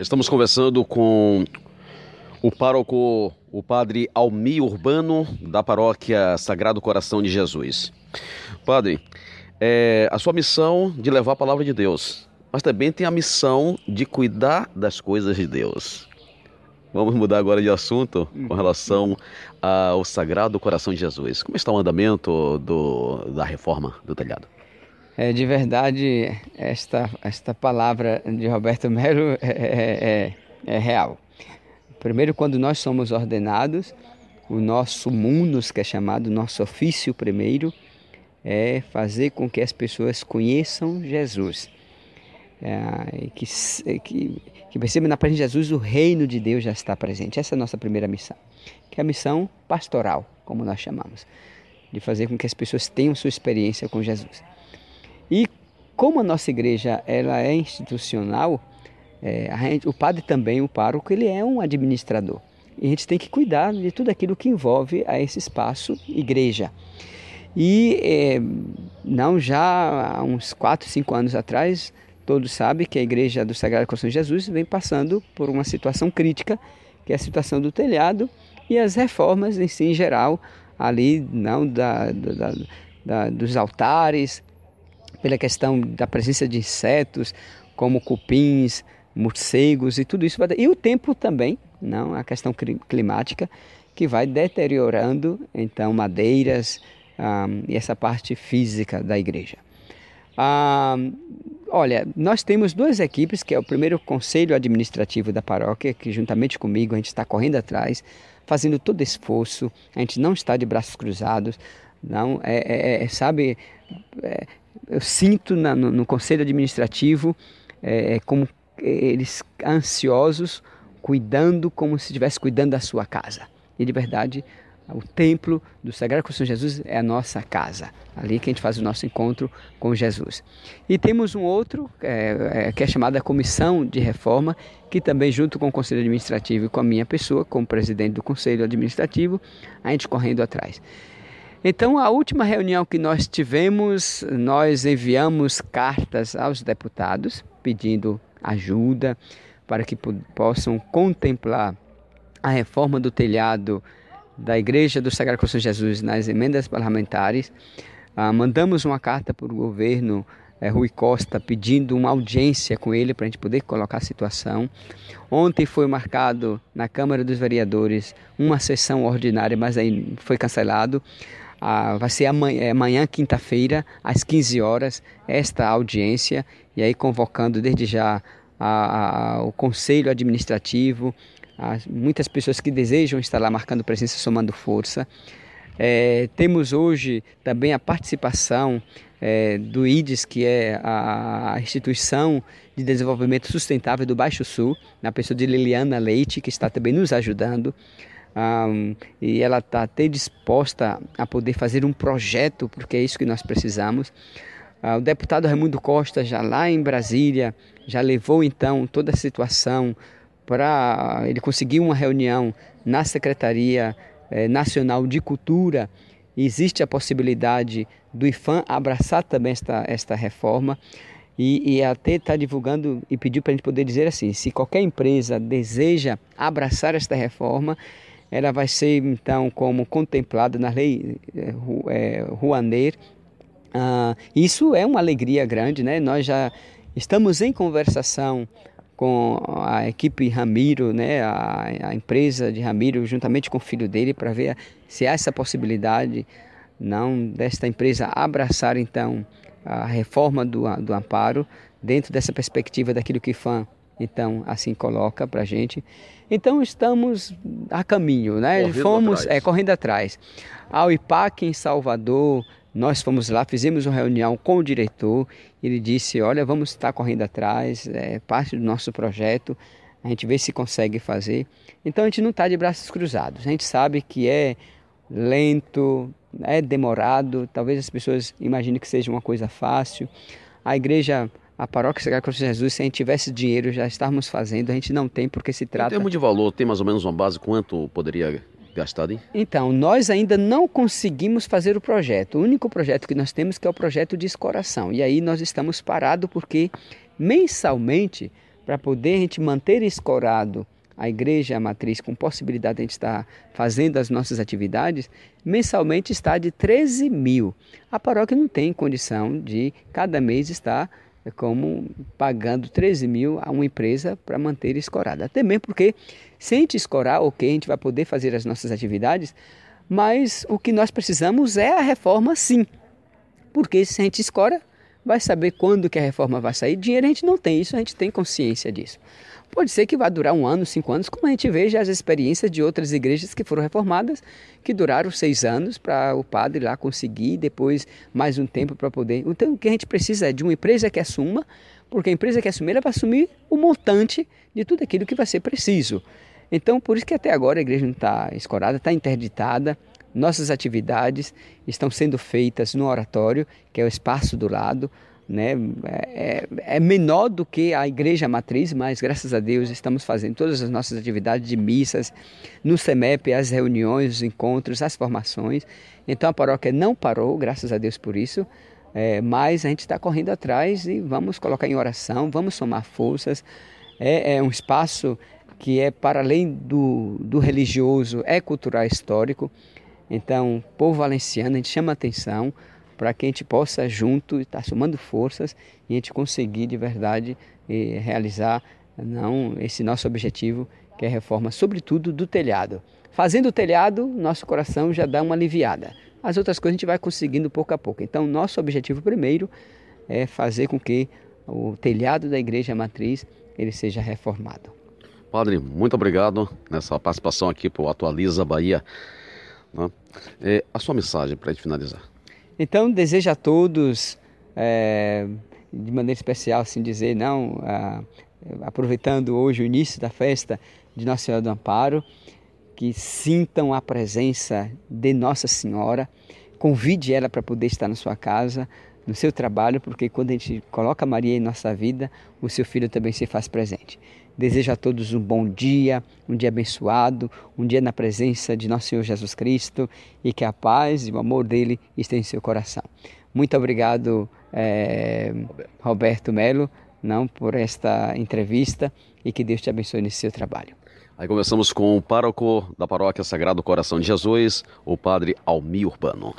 Estamos conversando com o pároco, o padre Almi Urbano, da paróquia Sagrado Coração de Jesus. Padre, é a sua missão de levar a palavra de Deus, mas também tem a missão de cuidar das coisas de Deus. Vamos mudar agora de assunto com relação ao Sagrado Coração de Jesus. Como está o andamento do, da reforma do telhado? É, de verdade, esta, esta palavra de Roberto Melo é, é, é, é real. Primeiro, quando nós somos ordenados, o nosso mundos, que é chamado nosso ofício primeiro, é fazer com que as pessoas conheçam Jesus é, que, que, que perceba na presença de Jesus o reino de Deus já está presente. Essa é a nossa primeira missão, que é a missão pastoral, como nós chamamos, de fazer com que as pessoas tenham sua experiência com Jesus. Como a nossa igreja ela é institucional, é, gente, o padre também, o pároco, ele é um administrador. E a gente tem que cuidar de tudo aquilo que envolve a esse espaço igreja. E é, não já há uns 4, 5 anos atrás, Todos sabem que a Igreja do Sagrado Coração de Jesus vem passando por uma situação crítica, que é a situação do telhado e as reformas em si em geral, ali não da, da, da, dos altares, pela questão da presença de insetos, como cupins, morcegos e tudo isso. E o tempo também, não a questão climática, que vai deteriorando então madeiras um, e essa parte física da igreja. Ah, olha, nós temos duas equipes, que é o primeiro conselho administrativo da paróquia, que juntamente comigo a gente está correndo atrás, fazendo todo esforço, a gente não está de braços cruzados, não, é, é, é sabe, é, eu sinto na, no, no, conselho administrativo é, é como eles ansiosos, cuidando como se estivesse cuidando da sua casa. E de verdade, o templo do Sagrado Coração de Jesus é a nossa casa, ali que a gente faz o nosso encontro com Jesus. E temos um outro, é, é, que é chamada Comissão de Reforma, que também, junto com o Conselho Administrativo e com a minha pessoa, como presidente do Conselho Administrativo, a gente correndo atrás. Então, a última reunião que nós tivemos, nós enviamos cartas aos deputados pedindo ajuda para que possam contemplar a reforma do telhado da Igreja do Sagrado Coração de Jesus nas emendas parlamentares. Ah, mandamos uma carta para o governo é, Rui Costa pedindo uma audiência com ele para a gente poder colocar a situação. Ontem foi marcado na Câmara dos Vereadores uma sessão ordinária, mas aí foi cancelado. Ah, vai ser amanhã, é, amanhã quinta-feira, às 15 horas, esta audiência, e aí convocando desde já a, a, o Conselho Administrativo, muitas pessoas que desejam estar lá marcando presença, somando força. É, temos hoje também a participação é, do IDES, que é a Instituição de Desenvolvimento Sustentável do Baixo Sul, na pessoa de Liliana Leite, que está também nos ajudando. Um, e ela está até disposta a poder fazer um projeto, porque é isso que nós precisamos. Uh, o deputado Raimundo Costa, já lá em Brasília, já levou então toda a situação para ele conseguir uma reunião na Secretaria eh, Nacional de Cultura. Existe a possibilidade do IFAM abraçar também esta, esta reforma e, e até está divulgando e pediu para a gente poder dizer assim: se qualquer empresa deseja abraçar esta reforma, ela vai ser então como contemplada na lei é, Rouanet. Ah, isso é uma alegria grande, né? Nós já estamos em conversação com a equipe Ramiro, né, a, a, empresa de Ramiro, juntamente com o filho dele, para ver se há essa possibilidade não desta empresa abraçar então a reforma do, do amparo dentro dessa perspectiva daquilo que FAM então assim coloca para a gente. Então estamos a caminho, né? Correndo Fomos atrás. É, correndo atrás. Ao IPAC em Salvador, nós fomos lá, fizemos uma reunião com o diretor. Ele disse: Olha, vamos estar correndo atrás, é parte do nosso projeto. A gente vê se consegue fazer. Então a gente não está de braços cruzados. A gente sabe que é lento, é demorado. Talvez as pessoas imaginem que seja uma coisa fácil. A igreja, a paróquia Sagrada Cruz de Jesus, se a gente tivesse dinheiro, já estávamos fazendo. A gente não tem porque se trata. Em termos de valor, tem mais ou menos uma base quanto poderia gastado, hein? Então, nós ainda não conseguimos fazer o projeto. O único projeto que nós temos que é o projeto de escoração. E aí nós estamos parados porque mensalmente, para poder a gente manter escorado a igreja a matriz com possibilidade de a gente estar fazendo as nossas atividades, mensalmente está de 13 mil. A paróquia não tem condição de cada mês estar como pagando 13 mil a uma empresa para manter escorada. Até mesmo porque, se a gente escorar, ok, a gente vai poder fazer as nossas atividades, mas o que nós precisamos é a reforma sim. Porque se a gente escora, vai saber quando que a reforma vai sair. Dinheiro a gente não tem, isso a gente tem consciência disso. Pode ser que vá durar um ano, cinco anos, como a gente vê já as experiências de outras igrejas que foram reformadas, que duraram seis anos para o padre lá conseguir, depois mais um tempo para poder. Então o que a gente precisa é de uma empresa que assuma, porque a empresa que assumir ela vai assumir o montante de tudo aquilo que vai ser preciso. Então por isso que até agora a igreja não está escorada, está interditada. Nossas atividades estão sendo feitas no oratório, que é o espaço do lado né? É, é, menor do que a igreja matriz, mas graças a Deus estamos fazendo todas as nossas atividades de missas, no CEMEP, as reuniões, os encontros, as formações. Então a paróquia não parou, graças a Deus por isso, é, mas a gente está correndo atrás e vamos colocar em oração, vamos somar forças. É, é um espaço que é para além do, do religioso, é cultural histórico. Então, povo valenciano, a gente chama atenção para que a gente possa junto estar somando forças e a gente conseguir de verdade eh, realizar não esse nosso objetivo que é a reforma, sobretudo do telhado. Fazendo o telhado, nosso coração já dá uma aliviada. As outras coisas a gente vai conseguindo pouco a pouco. Então, nosso objetivo primeiro é fazer com que o telhado da igreja matriz ele seja reformado. Padre, muito obrigado nessa participação aqui para o Atualiza Bahia. Né? É, a sua mensagem para finalizar. Então, desejo a todos, é, de maneira especial, assim dizer, não, a, aproveitando hoje o início da festa de Nossa Senhora do Amparo, que sintam a presença de Nossa Senhora, convide ela para poder estar na sua casa, no seu trabalho, porque quando a gente coloca Maria em nossa vida, o seu filho também se faz presente. Desejo a todos um bom dia, um dia abençoado, um dia na presença de nosso Senhor Jesus Cristo e que a paz e o amor dele estejam em seu coração. Muito obrigado, é, Roberto Melo, não por esta entrevista e que Deus te abençoe nesse seu trabalho. Aí começamos com o pároco da paróquia Sagrado Coração de Jesus, o padre Almi Urbano.